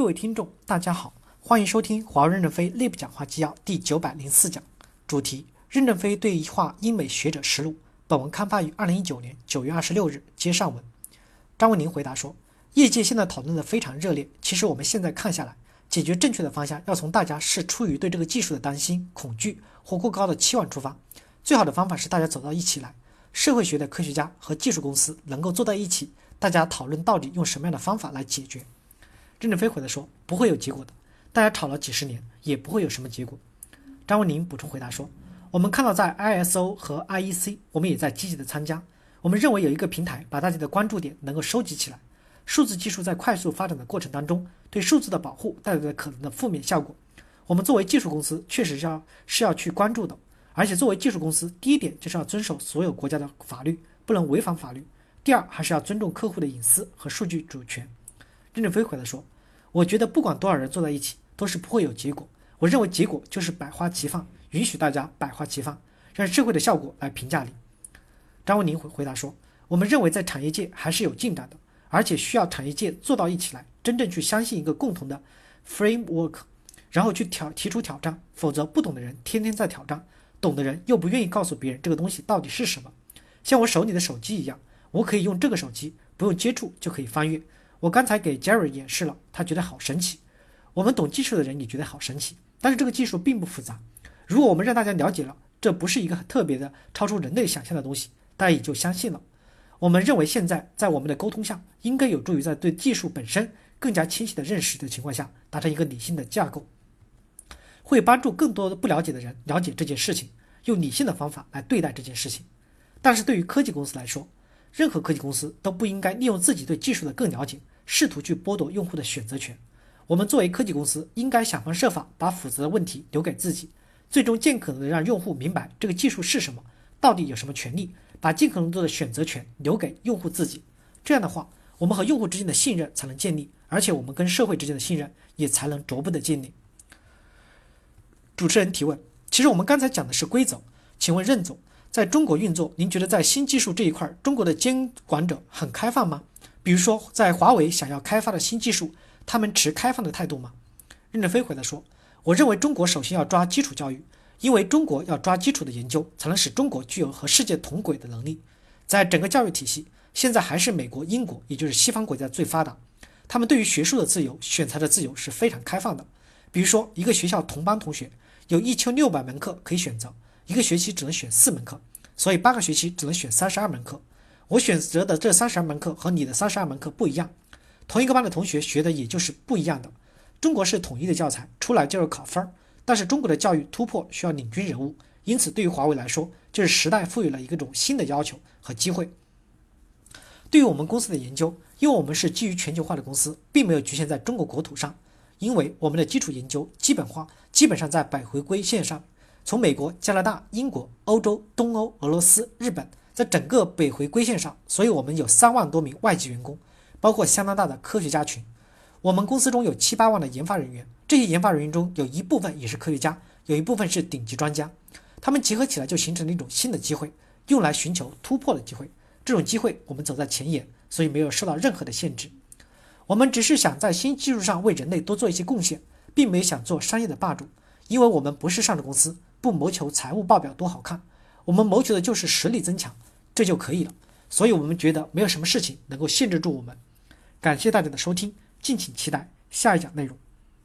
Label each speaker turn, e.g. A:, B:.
A: 各位听众，大家好，欢迎收听华为任正非内部讲话纪要第九百零四讲，主题：任正非对话英美学者实录。本文刊发于二零一九年九月二十六日。接上文，张文宁回答说：“业界现在讨论的非常热烈。其实我们现在看下来，解决正确的方向要从大家是出于对这个技术的担心、恐惧或过高的期望出发。最好的方法是大家走到一起来，社会学的科学家和技术公司能够坐在一起，大家讨论到底用什么样的方法来解决。”任正非回答说：“不会有结果的，大家吵了几十年，也不会有什么结果。”张文宁补充回答说：“我们看到在 ISO 和 IEC，我们也在积极的参加。我们认为有一个平台把大家的关注点能够收集起来。数字技术在快速发展的过程当中，对数字的保护带来的可能的负面效果，我们作为技术公司确实是要是要去关注的。而且作为技术公司，第一点就是要遵守所有国家的法律，不能违反法律；第二，还是要尊重客户的隐私和数据主权。”任正非回答说。我觉得不管多少人坐在一起，都是不会有结果。我认为结果就是百花齐放，允许大家百花齐放，让社会的效果来评价你。张文宁回回答说：“我们认为在产业界还是有进展的，而且需要产业界坐到一起来，真正去相信一个共同的 framework，然后去挑提出挑战。否则，不懂的人天天在挑战，懂的人又不愿意告诉别人这个东西到底是什么。像我手里的手机一样，我可以用这个手机，不用接触就可以翻阅。”我刚才给 Jerry 演示了，他觉得好神奇。我们懂技术的人也觉得好神奇，但是这个技术并不复杂。如果我们让大家了解了，这不是一个特别的、超出人类想象的东西，大家也就相信了。我们认为现在在我们的沟通下，应该有助于在对技术本身更加清晰的认识的情况下，达成一个理性的架构，会帮助更多的不了解的人了解这件事情，用理性的方法来对待这件事情。但是对于科技公司来说，任何科技公司都不应该利用自己对技术的更了解。试图去剥夺用户的选择权。我们作为科技公司，应该想方设法把复杂的问题留给自己，最终尽可能的让用户明白这个技术是什么，到底有什么权利，把尽可能多的选择权留给用户自己。这样的话，我们和用户之间的信任才能建立，而且我们跟社会之间的信任也才能逐步的建立。主持人提问：其实我们刚才讲的是规则，请问任总，在中国运作，您觉得在新技术这一块，中国的监管者很开放吗？比如说，在华为想要开发的新技术，他们持开放的态度吗？任正非回答说：“我认为中国首先要抓基础教育，因为中国要抓基础的研究，才能使中国具有和世界同轨的能力。在整个教育体系，现在还是美国、英国，也就是西方国家最发达。他们对于学术的自由、选材的自由是非常开放的。比如说，一个学校同班同学有一千六百门课可以选择，一个学期只能选四门课，所以八个学期只能选三十二门课。”我选择的这三十二门课和你的三十二门课不一样，同一个班的同学学的也就是不一样的。中国是统一的教材，出来就是考分儿。但是中国的教育突破需要领军人物，因此对于华为来说，就是时代赋予了一种新的要求和机会。对于我们公司的研究，因为我们是基于全球化的公司，并没有局限在中国国土上，因为我们的基础研究基本化，基本上在百回归线上，从美国、加拿大、英国、欧洲、东欧、俄罗斯、日本。在整个北回归线上，所以我们有三万多名外籍员工，包括相当大的科学家群。我们公司中有七八万的研发人员，这些研发人员中有一部分也是科学家，有一部分是顶级专家。他们结合起来就形成了一种新的机会，用来寻求突破的机会。这种机会我们走在前沿，所以没有受到任何的限制。我们只是想在新技术上为人类多做一些贡献，并没想做商业的霸主，因为我们不是上市公司，不谋求财务报表多好看，我们谋求的就是实力增强。这就可以了，所以我们觉得没有什么事情能够限制住我们。感谢大家的收听，敬请期待下一讲内容。